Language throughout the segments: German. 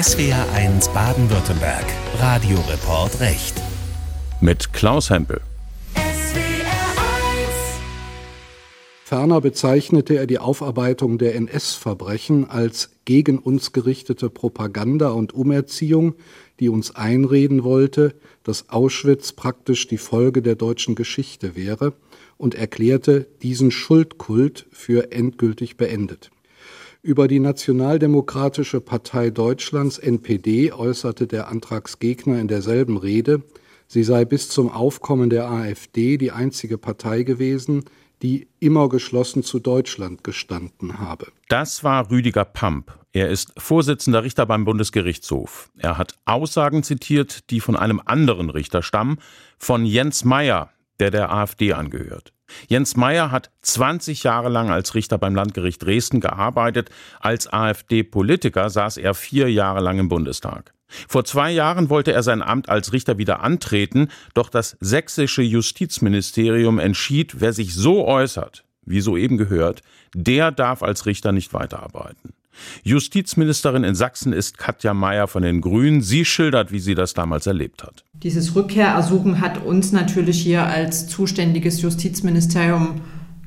SWR1 Baden-Württemberg. Radioreport Recht. Mit Klaus Hempel. Ferner bezeichnete er die Aufarbeitung der NS-Verbrechen als gegen uns gerichtete Propaganda und Umerziehung, die uns einreden wollte, dass Auschwitz praktisch die Folge der deutschen Geschichte wäre und erklärte diesen Schuldkult für endgültig beendet. Über die Nationaldemokratische Partei Deutschlands NPD äußerte der Antragsgegner in derselben Rede, sie sei bis zum Aufkommen der AfD die einzige Partei gewesen, die immer geschlossen zu Deutschland gestanden habe. Das war Rüdiger Pamp. Er ist Vorsitzender Richter beim Bundesgerichtshof. Er hat Aussagen zitiert, die von einem anderen Richter stammen, von Jens Meyer, der der AfD angehört. Jens Meyer hat 20 Jahre lang als Richter beim Landgericht Dresden gearbeitet. Als AfD-Politiker saß er vier Jahre lang im Bundestag. Vor zwei Jahren wollte er sein Amt als Richter wieder antreten, doch das sächsische Justizministerium entschied, wer sich so äußert, wie soeben gehört, der darf als Richter nicht weiterarbeiten. Justizministerin in Sachsen ist Katja Mayer von den Grünen. Sie schildert, wie sie das damals erlebt hat. Dieses Rückkehrersuchen hat uns natürlich hier als zuständiges Justizministerium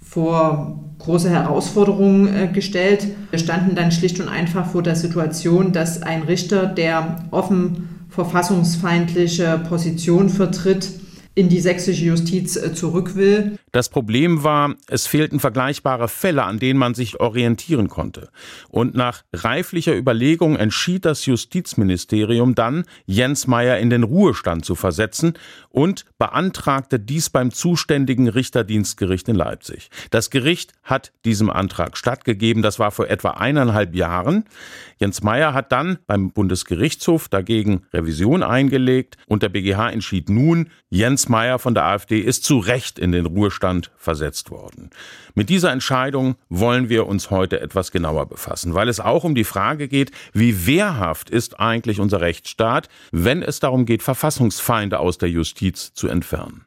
vor große Herausforderungen äh, gestellt. Wir standen dann schlicht und einfach vor der Situation, dass ein Richter, der offen verfassungsfeindliche Position vertritt, in die sächsische Justiz äh, zurück will. Das Problem war, es fehlten vergleichbare Fälle, an denen man sich orientieren konnte. Und nach reiflicher Überlegung entschied das Justizministerium dann, Jens Meyer in den Ruhestand zu versetzen und beantragte dies beim zuständigen Richterdienstgericht in Leipzig. Das Gericht hat diesem Antrag stattgegeben. Das war vor etwa eineinhalb Jahren. Jens Meyer hat dann beim Bundesgerichtshof dagegen Revision eingelegt und der BGH entschied nun, Jens Meyer von der AfD ist zu Recht in den Ruhestand Ruhestand versetzt worden. Mit dieser Entscheidung wollen wir uns heute etwas genauer befassen, weil es auch um die Frage geht, wie wehrhaft ist eigentlich unser Rechtsstaat, wenn es darum geht, Verfassungsfeinde aus der Justiz zu entfernen.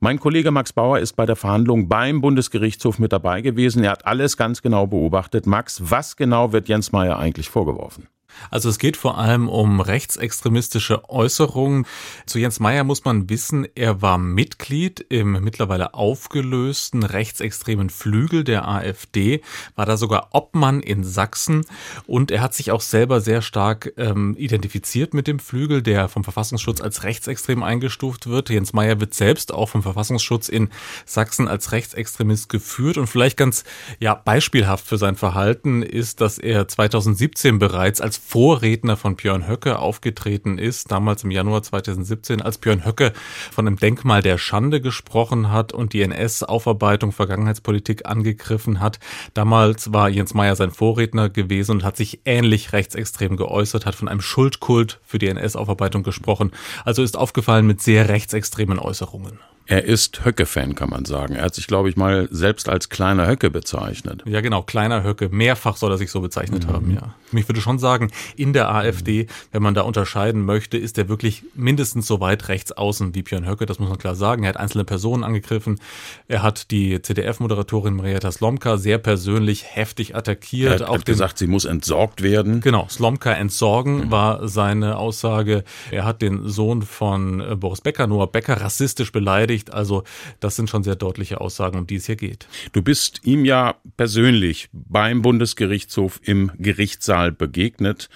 Mein Kollege Max Bauer ist bei der Verhandlung beim Bundesgerichtshof mit dabei gewesen. Er hat alles ganz genau beobachtet. Max, was genau wird Jens Meyer eigentlich vorgeworfen? Also es geht vor allem um rechtsextremistische Äußerungen. Zu Jens Meyer muss man wissen, er war Mitglied im mittlerweile aufgelösten rechtsextremen Flügel der AfD, war da sogar Obmann in Sachsen und er hat sich auch selber sehr stark ähm, identifiziert mit dem Flügel, der vom Verfassungsschutz als rechtsextrem eingestuft wird. Jens Meyer wird selbst auch vom Verfassungsschutz in Sachsen als Rechtsextremist geführt und vielleicht ganz ja beispielhaft für sein Verhalten ist, dass er 2017 bereits als Vorredner von Björn Höcke aufgetreten ist, damals im Januar 2017, als Björn Höcke von einem Denkmal der Schande gesprochen hat und die NS-Aufarbeitung Vergangenheitspolitik angegriffen hat. Damals war Jens Meyer sein Vorredner gewesen und hat sich ähnlich rechtsextrem geäußert, hat von einem Schuldkult für die NS-Aufarbeitung gesprochen. Also ist aufgefallen mit sehr rechtsextremen Äußerungen. Er ist Höcke-Fan, kann man sagen. Er hat sich, glaube ich, mal selbst als kleiner Höcke bezeichnet. Ja, genau, kleiner Höcke. Mehrfach soll er sich so bezeichnet mhm. haben, ja. Ich würde schon sagen, in der AfD, wenn man da unterscheiden möchte, ist er wirklich mindestens so weit rechts außen wie Björn Höcke, das muss man klar sagen. Er hat einzelne Personen angegriffen. Er hat die ZDF-Moderatorin Marietta Slomka sehr persönlich heftig attackiert. Er hat, hat gesagt, sie muss entsorgt werden. Genau, Slomka entsorgen mhm. war seine Aussage. Er hat den Sohn von äh, Boris Becker, Noah Becker, rassistisch beleidigt bestätigt. Also das sind schon sehr deutliche Aussagen, um die es hier geht. Du bist ihm ja persönlich beim Bundesgerichtshof im Gerichtssaal begegnet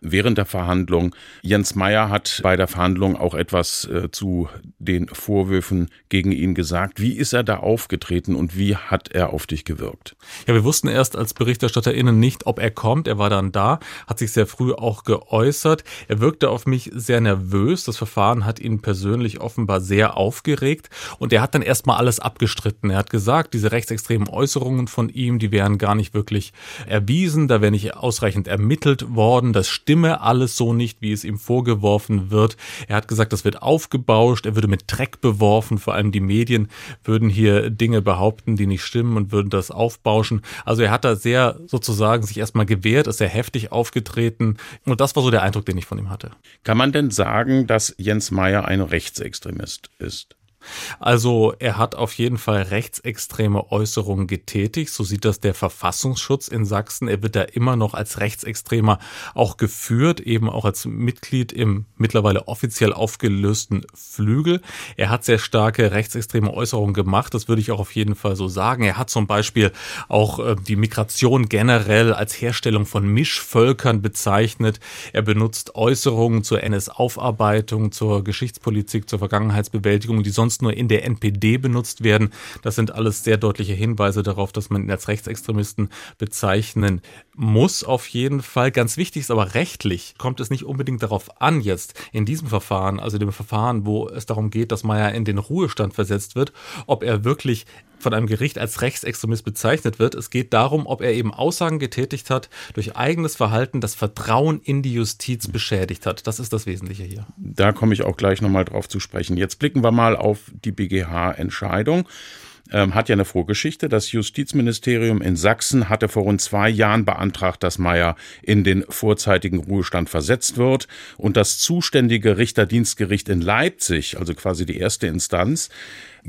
während der Verhandlung. Jens Meyer hat bei der Verhandlung auch etwas äh, zu den Vorwürfen gegen ihn gesagt. Wie ist er da aufgetreten und wie hat er auf dich gewirkt? Ja, wir wussten erst als BerichterstatterInnen nicht, ob er kommt. Er war dann da, hat sich sehr früh auch geäußert. Er wirkte auf mich sehr nervös. Das Verfahren hat ihn persönlich offenbar sehr aufgeregt und er hat dann erstmal alles abgestritten. Er hat gesagt, diese rechtsextremen Äußerungen von ihm, die wären gar nicht wirklich erwiesen, da wäre nicht ausreichend ermittelt worden. Das stimme alles so nicht, wie es ihm vorgeworfen wird. Er hat gesagt, das wird aufgebauscht, er würde mit Dreck beworfen, vor allem die Medien würden hier Dinge behaupten, die nicht stimmen und würden das aufbauschen. Also er hat da sehr sozusagen sich erstmal gewehrt, ist sehr heftig aufgetreten und das war so der Eindruck, den ich von ihm hatte. Kann man denn sagen, dass Jens Meyer ein Rechtsextremist ist? Also er hat auf jeden Fall rechtsextreme Äußerungen getätigt. So sieht das der Verfassungsschutz in Sachsen. Er wird da immer noch als Rechtsextremer auch geführt, eben auch als Mitglied im mittlerweile offiziell aufgelösten Flügel. Er hat sehr starke rechtsextreme Äußerungen gemacht. Das würde ich auch auf jeden Fall so sagen. Er hat zum Beispiel auch äh, die Migration generell als Herstellung von Mischvölkern bezeichnet. Er benutzt Äußerungen zur NS-Aufarbeitung, zur Geschichtspolitik, zur Vergangenheitsbewältigung, die sonst nur in der NPD benutzt werden. Das sind alles sehr deutliche Hinweise darauf, dass man ihn als Rechtsextremisten bezeichnen muss auf jeden Fall. Ganz wichtig ist aber rechtlich kommt es nicht unbedingt darauf an jetzt in diesem Verfahren, also dem Verfahren, wo es darum geht, dass Meyer in den Ruhestand versetzt wird, ob er wirklich von einem Gericht als Rechtsextremist bezeichnet wird. Es geht darum, ob er eben Aussagen getätigt hat, durch eigenes Verhalten das Vertrauen in die Justiz beschädigt hat. Das ist das Wesentliche hier. Da komme ich auch gleich nochmal drauf zu sprechen. Jetzt blicken wir mal auf die BGH-Entscheidung ähm, hat ja eine Vorgeschichte. Das Justizministerium in Sachsen hatte vor rund zwei Jahren beantragt, dass Meyer in den vorzeitigen Ruhestand versetzt wird. Und das zuständige Richterdienstgericht in Leipzig, also quasi die erste Instanz,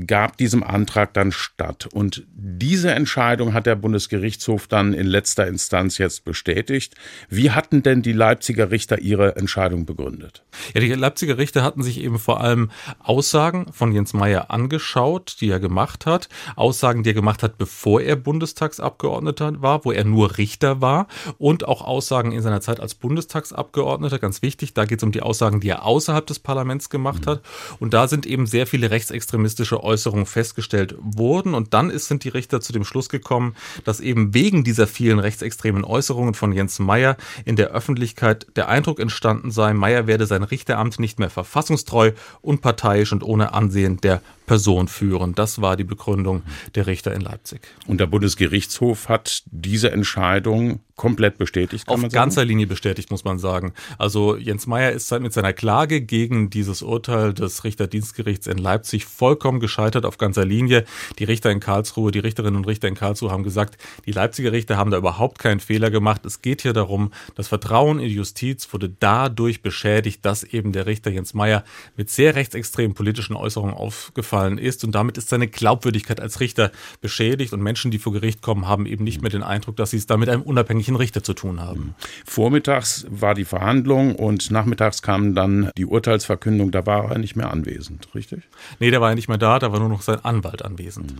gab diesem Antrag dann statt. Und diese Entscheidung hat der Bundesgerichtshof dann in letzter Instanz jetzt bestätigt. Wie hatten denn die Leipziger Richter ihre Entscheidung begründet? Ja, die Leipziger Richter hatten sich eben vor allem Aussagen von Jens Meyer angeschaut, die er gemacht hat. Aussagen, die er gemacht hat, bevor er Bundestagsabgeordneter war, wo er nur Richter war. Und auch Aussagen in seiner Zeit als Bundestagsabgeordneter. Ganz wichtig, da geht es um die Aussagen, die er außerhalb des Parlaments gemacht hat. Und da sind eben sehr viele rechtsextremistische Äußerungen festgestellt wurden. Und dann ist, sind die Richter zu dem Schluss gekommen, dass eben wegen dieser vielen rechtsextremen Äußerungen von Jens Meyer in der Öffentlichkeit der Eindruck entstanden sei, Meyer werde sein Richteramt nicht mehr verfassungstreu, unparteiisch und ohne Ansehen der Person führen. Das war die Begründung der Richter in Leipzig. Und der Bundesgerichtshof hat diese Entscheidung komplett bestätigt. Auf ganzer Linie bestätigt, muss man sagen. Also Jens Meyer ist mit seiner Klage gegen dieses Urteil des Richterdienstgerichts in Leipzig vollkommen gescheitert auf ganzer Linie. Die Richter in Karlsruhe, die Richterinnen und Richter in Karlsruhe haben gesagt, die Leipziger Richter haben da überhaupt keinen Fehler gemacht. Es geht hier darum, das Vertrauen in die Justiz wurde dadurch beschädigt, dass eben der Richter Jens Meyer mit sehr rechtsextremen politischen Äußerungen aufgefallen aufgefallen ist und damit ist seine Glaubwürdigkeit als Richter beschädigt und Menschen, die vor Gericht kommen, haben eben nicht mehr den Eindruck, dass sie es da mit einem unabhängigen Richter zu tun haben. Vormittags war die Verhandlung und nachmittags kam dann die Urteilsverkündung, da war er nicht mehr anwesend, richtig? Nee, der war ja nicht mehr da, da war nur noch sein Anwalt anwesend.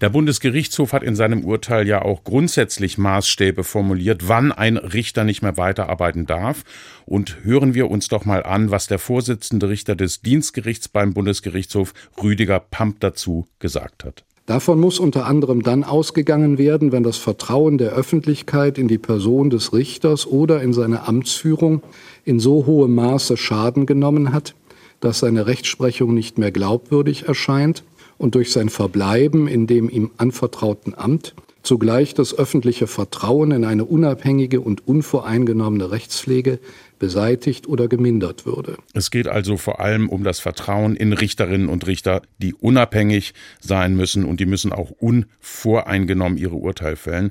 Der Bundesgerichtshof hat in seinem Urteil ja auch grundsätzlich Maßstäbe formuliert, wann ein Richter nicht mehr weiterarbeiten darf. Und hören wir uns doch mal an, was der Vorsitzende Richter des Dienstgerichts beim Bundesgerichtshof Rüdiger Rüdiger Pamp dazu gesagt hat. Davon muss unter anderem dann ausgegangen werden, wenn das Vertrauen der Öffentlichkeit in die Person des Richters oder in seine Amtsführung in so hohem Maße Schaden genommen hat, dass seine Rechtsprechung nicht mehr glaubwürdig erscheint und durch sein Verbleiben in dem ihm anvertrauten Amt zugleich das öffentliche Vertrauen in eine unabhängige und unvoreingenommene Rechtspflege beseitigt oder gemindert würde. Es geht also vor allem um das Vertrauen in Richterinnen und Richter, die unabhängig sein müssen und die müssen auch unvoreingenommen ihre Urteile fällen.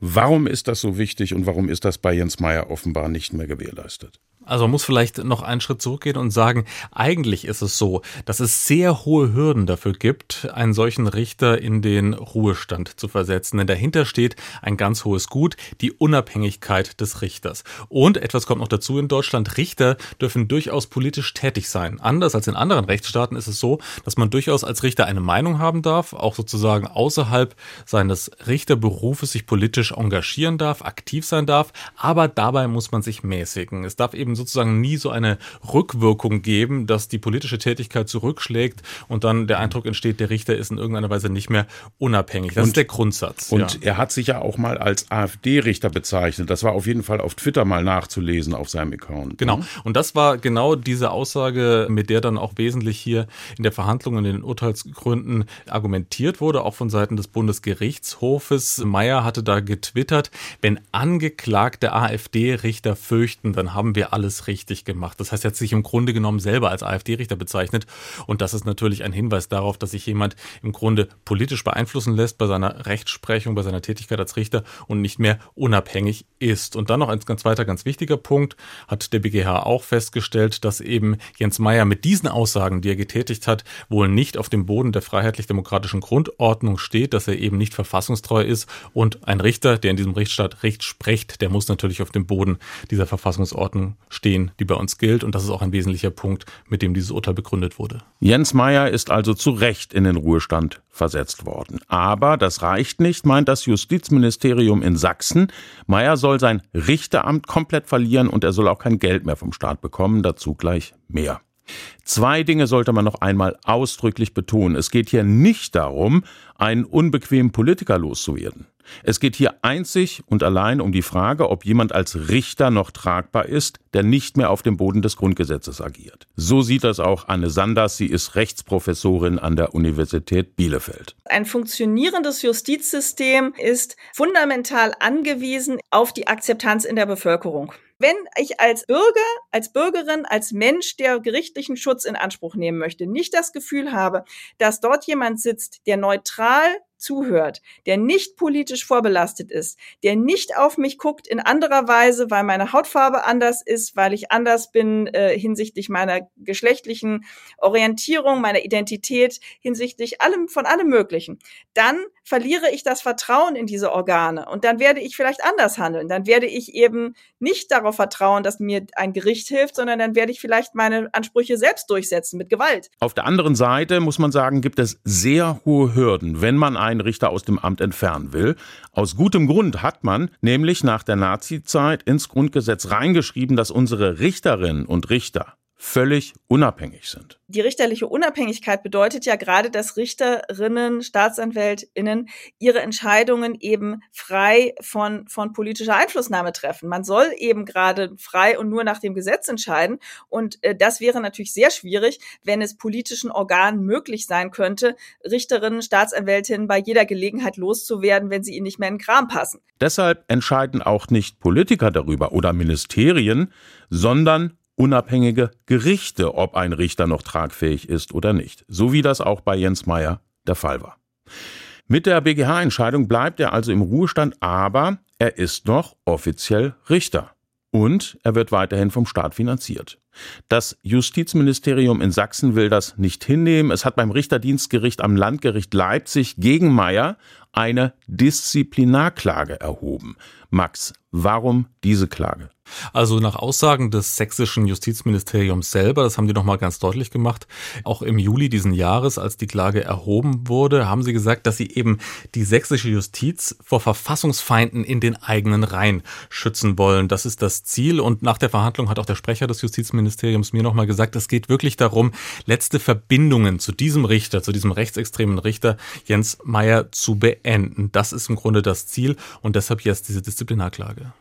Warum ist das so wichtig und warum ist das bei Jens Meyer offenbar nicht mehr gewährleistet? Also man muss vielleicht noch einen Schritt zurückgehen und sagen, eigentlich ist es so, dass es sehr hohe Hürden dafür gibt, einen solchen Richter in den Ruhestand zu versetzen. Denn dahinter steht ein ganz hohes Gut, die Unabhängigkeit des Richters. Und etwas kommt noch dazu in Deutschland, Richter dürfen durchaus politisch tätig sein. Anders als in anderen Rechtsstaaten ist es so, dass man durchaus als Richter eine Meinung haben darf, auch sozusagen außerhalb seines Richterberufes sich politisch engagieren darf, aktiv sein darf, aber dabei muss man sich mäßigen. Es darf eben sozusagen nie so eine Rückwirkung geben, dass die politische Tätigkeit zurückschlägt und dann der Eindruck entsteht, der Richter ist in irgendeiner Weise nicht mehr unabhängig. Das und, ist der Grundsatz. Und ja. er hat sich ja auch mal als AfD-Richter bezeichnet. Das war auf jeden Fall auf Twitter mal nachzulesen auf seinem Account. Genau. Ne? Und das war genau diese Aussage, mit der dann auch wesentlich hier in der Verhandlung und in den Urteilsgründen argumentiert wurde, auch von Seiten des Bundesgerichtshofes. Meyer hatte da getwittert, wenn angeklagte AfD-Richter fürchten, dann haben wir alle alles richtig gemacht. Das heißt, er hat sich im Grunde genommen selber als AfD-Richter bezeichnet. Und das ist natürlich ein Hinweis darauf, dass sich jemand im Grunde politisch beeinflussen lässt bei seiner Rechtsprechung, bei seiner Tätigkeit als Richter und nicht mehr unabhängig ist. Und dann noch ein ganz weiter, ganz wichtiger Punkt, hat der BGH auch festgestellt, dass eben Jens Meyer mit diesen Aussagen, die er getätigt hat, wohl nicht auf dem Boden der freiheitlich-demokratischen Grundordnung steht, dass er eben nicht verfassungstreu ist. Und ein Richter, der in diesem Rechtsstaat Recht spricht, der muss natürlich auf dem Boden dieser Verfassungsordnung stehen, die bei uns gilt. Und das ist auch ein wesentlicher Punkt, mit dem dieses Urteil begründet wurde. Jens Meyer ist also zu Recht in den Ruhestand versetzt worden. Aber das reicht nicht, meint das Justizministerium in Sachsen. Meyer soll sein Richteramt komplett verlieren und er soll auch kein Geld mehr vom Staat bekommen. Dazu gleich mehr. Zwei Dinge sollte man noch einmal ausdrücklich betonen. Es geht hier nicht darum, einen unbequemen Politiker loszuwerden. Es geht hier einzig und allein um die Frage, ob jemand als Richter noch tragbar ist, der nicht mehr auf dem Boden des Grundgesetzes agiert. So sieht das auch Anne Sanders. Sie ist Rechtsprofessorin an der Universität Bielefeld. Ein funktionierendes Justizsystem ist fundamental angewiesen auf die Akzeptanz in der Bevölkerung. Wenn ich als Bürger, als Bürgerin, als Mensch, der gerichtlichen Schutz in Anspruch nehmen möchte, nicht das Gefühl habe, dass dort jemand sitzt, der neutral zuhört, der nicht politisch vorbelastet ist, der nicht auf mich guckt in anderer Weise, weil meine Hautfarbe anders ist, weil ich anders bin äh, hinsichtlich meiner geschlechtlichen Orientierung, meiner Identität, hinsichtlich allem von allem Möglichen, dann verliere ich das Vertrauen in diese Organe und dann werde ich vielleicht anders handeln. Dann werde ich eben nicht darauf vertrauen, dass mir ein Gericht hilft, sondern dann werde ich vielleicht meine Ansprüche selbst durchsetzen mit Gewalt. Auf der anderen Seite muss man sagen, gibt es sehr hohe Hürden, wenn man einen Richter aus dem Amt entfernen will. Aus gutem Grund hat man nämlich nach der Nazizeit ins Grundgesetz reingeschrieben, dass unsere Richterinnen und Richter völlig unabhängig sind. Die richterliche Unabhängigkeit bedeutet ja gerade, dass Richterinnen, Staatsanwältinnen ihre Entscheidungen eben frei von, von politischer Einflussnahme treffen. Man soll eben gerade frei und nur nach dem Gesetz entscheiden. Und äh, das wäre natürlich sehr schwierig, wenn es politischen Organen möglich sein könnte, Richterinnen, Staatsanwältinnen bei jeder Gelegenheit loszuwerden, wenn sie ihnen nicht mehr in den Kram passen. Deshalb entscheiden auch nicht Politiker darüber oder Ministerien, sondern unabhängige Gerichte, ob ein Richter noch tragfähig ist oder nicht, so wie das auch bei Jens Meyer der Fall war. Mit der BGH-Entscheidung bleibt er also im Ruhestand, aber er ist noch offiziell Richter. Und er wird weiterhin vom Staat finanziert. Das Justizministerium in Sachsen will das nicht hinnehmen. Es hat beim Richterdienstgericht am Landgericht Leipzig gegen Meyer eine Disziplinarklage erhoben. Max, warum diese Klage? Also nach Aussagen des sächsischen Justizministeriums selber, das haben die nochmal ganz deutlich gemacht, auch im Juli diesen Jahres, als die Klage erhoben wurde, haben sie gesagt, dass sie eben die sächsische Justiz vor Verfassungsfeinden in den eigenen Reihen schützen wollen. Das ist das Ziel. Und nach der Verhandlung hat auch der Sprecher des Justizministeriums mir nochmal gesagt, es geht wirklich darum, letzte Verbindungen zu diesem Richter, zu diesem rechtsextremen Richter Jens Meyer zu beenden. Das ist im Grunde das Ziel und deshalb jetzt diese Disziplinarklage.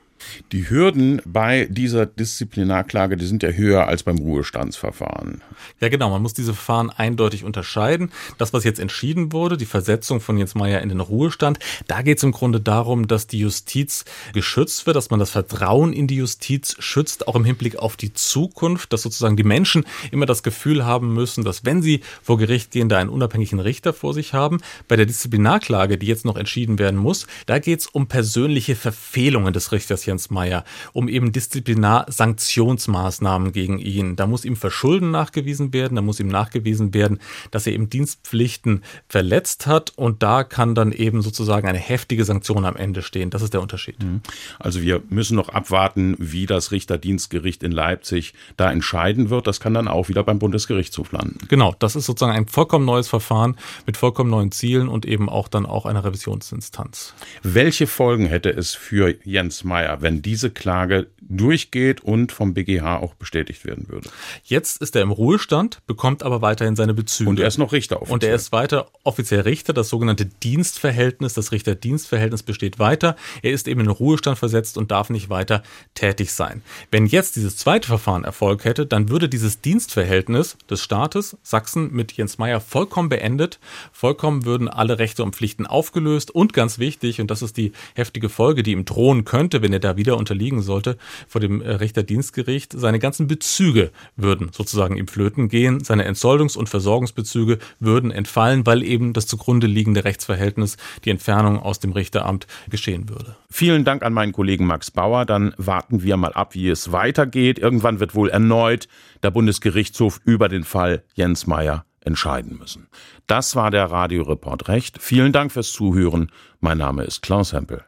Die Hürden bei dieser Disziplinarklage, die sind ja höher als beim Ruhestandsverfahren. Ja, genau. Man muss diese Verfahren eindeutig unterscheiden. Das, was jetzt entschieden wurde, die Versetzung von Jens Meyer in den Ruhestand, da geht es im Grunde darum, dass die Justiz geschützt wird, dass man das Vertrauen in die Justiz schützt, auch im Hinblick auf die Zukunft, dass sozusagen die Menschen immer das Gefühl haben müssen, dass wenn sie vor Gericht gehen, da einen unabhängigen Richter vor sich haben. Bei der Disziplinarklage, die jetzt noch entschieden werden muss, da geht es um persönliche Verfehlungen des Richters Jens Meyer, um eben Disziplinarsanktionsmaßnahmen gegen ihn. Da muss ihm Verschulden nachgewiesen werden, da muss ihm nachgewiesen werden, dass er eben Dienstpflichten verletzt hat und da kann dann eben sozusagen eine heftige Sanktion am Ende stehen. Das ist der Unterschied. Mhm. Also wir müssen noch abwarten, wie das Richterdienstgericht in Leipzig da entscheiden wird. Das kann dann auch wieder beim Bundesgerichtshof landen. Genau, das ist sozusagen ein vollkommen neues Verfahren mit vollkommen neuen Zielen und eben auch dann auch einer Revisionsinstanz. Welche Folgen hätte es für Jens Meyer, wenn diese Klage durchgeht und vom BGH auch bestätigt werden würde. Jetzt ist er im Ruhestand, bekommt aber weiterhin seine Bezüge. Und er ist noch Richter offiziell. Und er ist weiter offiziell Richter. Das sogenannte Dienstverhältnis, das Richterdienstverhältnis besteht weiter. Er ist eben in Ruhestand versetzt und darf nicht weiter tätig sein. Wenn jetzt dieses zweite Verfahren Erfolg hätte, dann würde dieses Dienstverhältnis des Staates Sachsen mit Jens Meyer vollkommen beendet. Vollkommen würden alle Rechte und Pflichten aufgelöst und ganz wichtig, und das ist die heftige Folge, die ihm drohen könnte, wenn er da Wieder unterliegen sollte vor dem äh, Richterdienstgericht, seine ganzen Bezüge würden sozusagen ihm flöten gehen, seine Entsoldungs- und Versorgungsbezüge würden entfallen, weil eben das zugrunde liegende Rechtsverhältnis, die Entfernung aus dem Richteramt geschehen würde. Vielen Dank an meinen Kollegen Max Bauer. Dann warten wir mal ab, wie es weitergeht. Irgendwann wird wohl erneut der Bundesgerichtshof über den Fall Jens Meyer entscheiden müssen. Das war der Radioreport Recht. Vielen Dank fürs Zuhören. Mein Name ist Klaus Hempel.